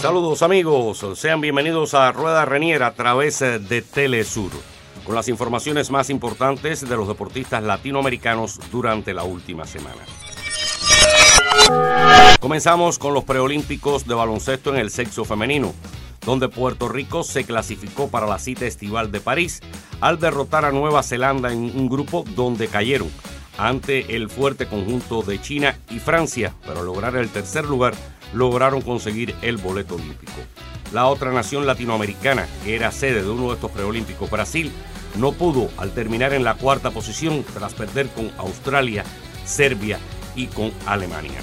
Saludos amigos, sean bienvenidos a Rueda Reniera a través de Telesur, con las informaciones más importantes de los deportistas latinoamericanos durante la última semana. Comenzamos con los preolímpicos de baloncesto en el sexo femenino, donde Puerto Rico se clasificó para la cita estival de París al derrotar a Nueva Zelanda en un grupo donde cayeron ante el fuerte conjunto de China y Francia para lograr el tercer lugar lograron conseguir el boleto olímpico. La otra nación latinoamericana, que era sede de uno de estos preolímpicos, Brasil, no pudo al terminar en la cuarta posición tras perder con Australia, Serbia y con Alemania.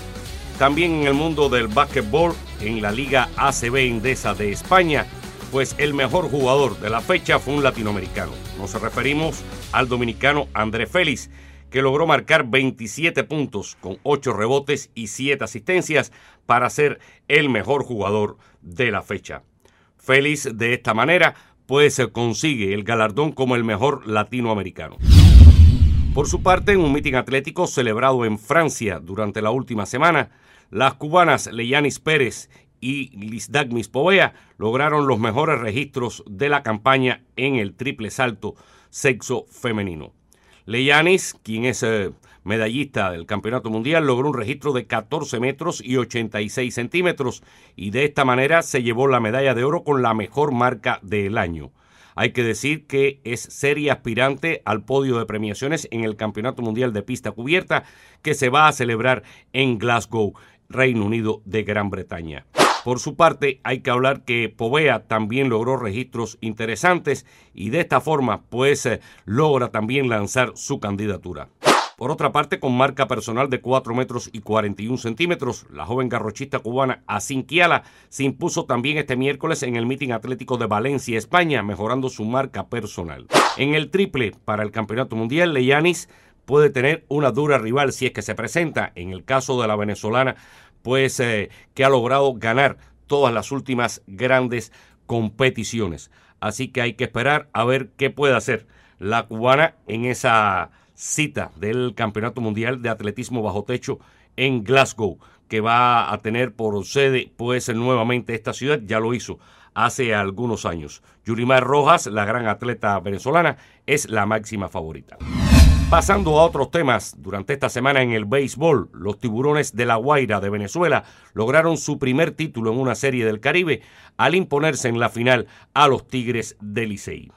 También en el mundo del básquetbol, en la Liga ACB Endesa de España, pues el mejor jugador de la fecha fue un latinoamericano. Nos referimos al dominicano André Félix, que logró marcar 27 puntos con 8 rebotes y 7 asistencias para ser el mejor jugador de la fecha. Félix de esta manera pues consigue el galardón como el mejor latinoamericano. Por su parte, en un mitin atlético celebrado en Francia durante la última semana, las cubanas Leyanis Pérez y Lisdagmis Povea lograron los mejores registros de la campaña en el triple salto sexo femenino. Leyanis, quien es eh, medallista del Campeonato Mundial, logró un registro de 14 metros y 86 centímetros y de esta manera se llevó la medalla de oro con la mejor marca del año. Hay que decir que es seria aspirante al podio de premiaciones en el Campeonato Mundial de Pista Cubierta que se va a celebrar en Glasgow, Reino Unido de Gran Bretaña. Por su parte, hay que hablar que Povea también logró registros interesantes y de esta forma, pues, eh, logra también lanzar su candidatura. Por otra parte, con marca personal de 4 metros y 41 centímetros, la joven garrochista cubana Asinquiala se impuso también este miércoles en el mítin atlético de Valencia, España, mejorando su marca personal. En el triple para el Campeonato Mundial, Leyanis puede tener una dura rival si es que se presenta. En el caso de la venezolana, pues eh, que ha logrado ganar todas las últimas grandes competiciones. Así que hay que esperar a ver qué puede hacer la cubana en esa cita del Campeonato Mundial de Atletismo Bajo Techo en Glasgow, que va a tener por sede pues nuevamente esta ciudad, ya lo hizo hace algunos años. Yurimar Rojas, la gran atleta venezolana, es la máxima favorita. Pasando a otros temas, durante esta semana en el béisbol, los tiburones de La Guaira de Venezuela lograron su primer título en una serie del Caribe al imponerse en la final a los Tigres del Licey.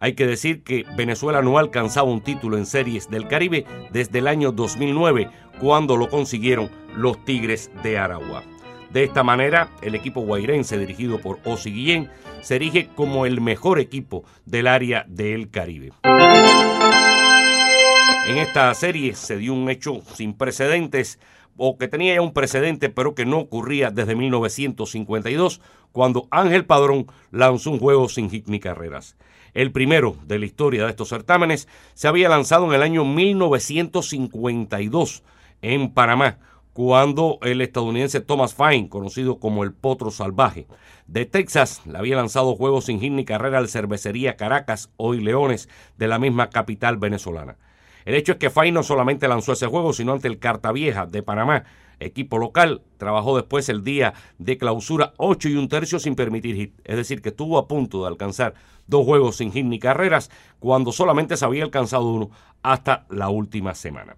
Hay que decir que Venezuela no alcanzaba un título en series del Caribe desde el año 2009, cuando lo consiguieron los Tigres de Aragua. De esta manera, el equipo guairense dirigido por Osi Guillén se erige como el mejor equipo del área del Caribe. En esta serie se dio un hecho sin precedentes, o que tenía ya un precedente, pero que no ocurría desde 1952, cuando Ángel Padrón lanzó un juego sin hit ni carreras. El primero de la historia de estos certámenes se había lanzado en el año 1952 en Panamá, cuando el estadounidense Thomas Fine, conocido como el Potro Salvaje, de Texas, le había lanzado juegos sin hit ni carrera al cervecería Caracas, hoy Leones, de la misma capital venezolana. El hecho es que Fay no solamente lanzó ese juego, sino ante el Carta Vieja de Panamá, equipo local. Trabajó después el día de clausura 8 y un tercio sin permitir hit. Es decir, que estuvo a punto de alcanzar dos juegos sin hit ni carreras cuando solamente se había alcanzado uno hasta la última semana.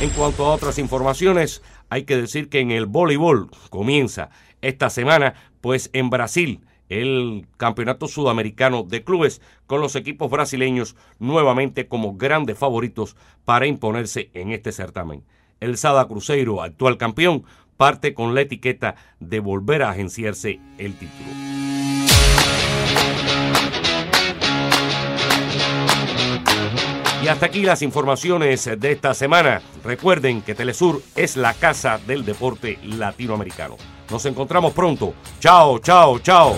En cuanto a otras informaciones, hay que decir que en el voleibol comienza esta semana, pues en Brasil el Campeonato Sudamericano de Clubes con los equipos brasileños nuevamente como grandes favoritos para imponerse en este certamen. El Sada Cruzeiro, actual campeón, parte con la etiqueta de volver a agenciarse el título. Y hasta aquí las informaciones de esta semana. Recuerden que Telesur es la casa del deporte latinoamericano. Nos encontramos pronto. Chao, chao, chao.